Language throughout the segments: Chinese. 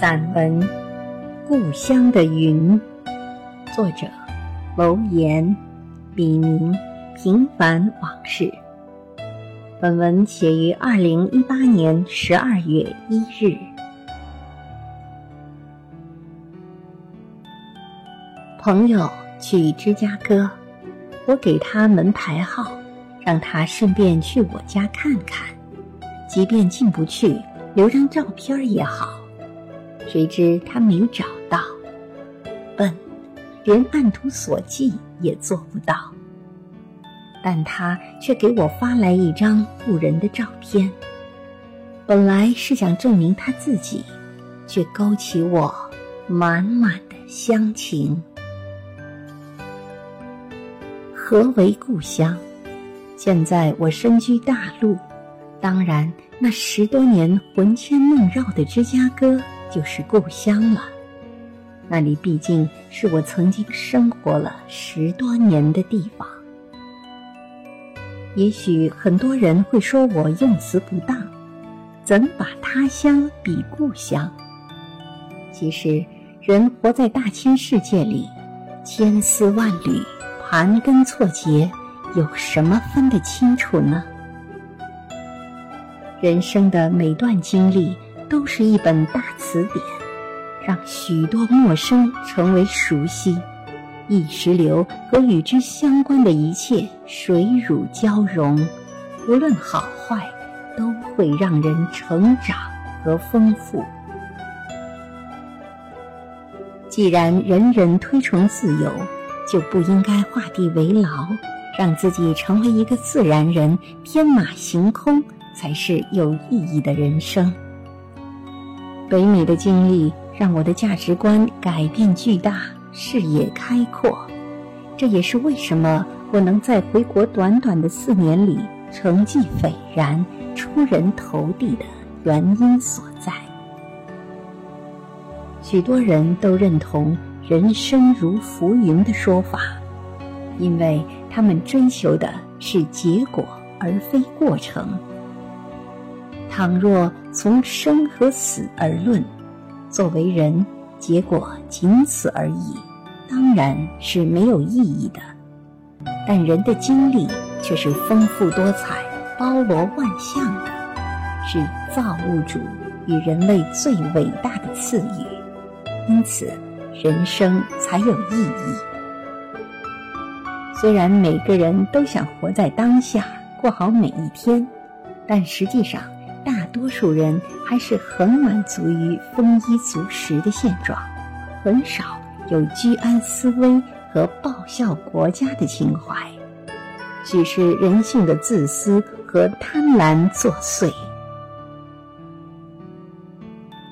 散文《故乡的云》，作者楼岩，笔名平凡往事。本文写于二零一八年十二月一日。朋友去芝加哥，我给他门牌号，让他顺便去我家看看，即便进不去，留张照片也好。谁知他没找到，笨，连按图索骥也做不到。但他却给我发来一张故人的照片，本来是想证明他自己，却勾起我满满的乡情。何为故乡？现在我身居大陆，当然那十多年魂牵梦绕的芝加哥。就是故乡了，那里毕竟是我曾经生活了十多年的地方。也许很多人会说我用词不当，怎把他乡比故乡？其实，人活在大千世界里，千丝万缕、盘根错节，有什么分得清楚呢？人生的每段经历。都是一本大词典，让许多陌生成为熟悉，意识流和与之相关的一切水乳交融，无论好坏，都会让人成长和丰富。既然人人推崇自由，就不应该画地为牢，让自己成为一个自然人，天马行空才是有意义的人生。北美的经历让我的价值观改变巨大，视野开阔，这也是为什么我能在回国短短的四年里成绩斐然、出人头地的原因所在。许多人都认同“人生如浮云”的说法，因为他们追求的是结果而非过程。倘若从生和死而论，作为人，结果仅此而已，当然是没有意义的。但人的经历却是丰富多彩、包罗万象的，是造物主与人类最伟大的赐予，因此人生才有意义。虽然每个人都想活在当下，过好每一天，但实际上。大多数人还是很满足于丰衣足食的现状，很少有居安思危和报效国家的情怀，只是人性的自私和贪婪作祟。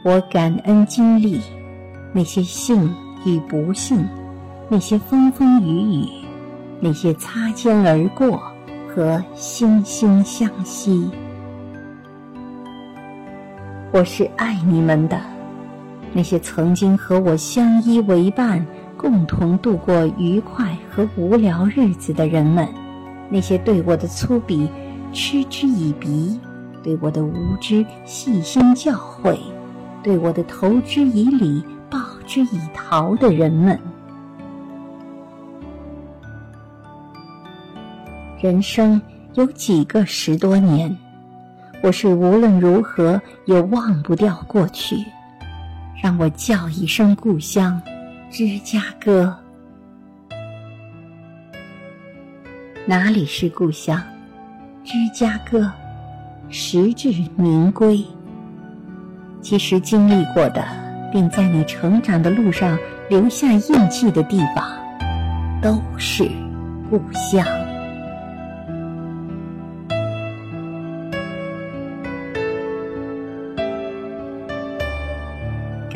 我感恩经历那些幸与不幸，那些风风雨雨，那些擦肩而过和惺惺相惜。我是爱你们的，那些曾经和我相依为伴、共同度过愉快和无聊日子的人们，那些对我的粗鄙嗤之以鼻、对我的无知细心教诲、对我的投之以礼、报之以桃的人们，人生有几个十多年？我是无论如何也忘不掉过去，让我叫一声故乡，芝加哥。哪里是故乡？芝加哥，实至名归。其实经历过的，并在你成长的路上留下印记的地方，都是故乡。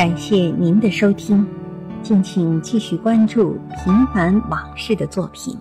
感谢您的收听，敬请继续关注《平凡往事》的作品。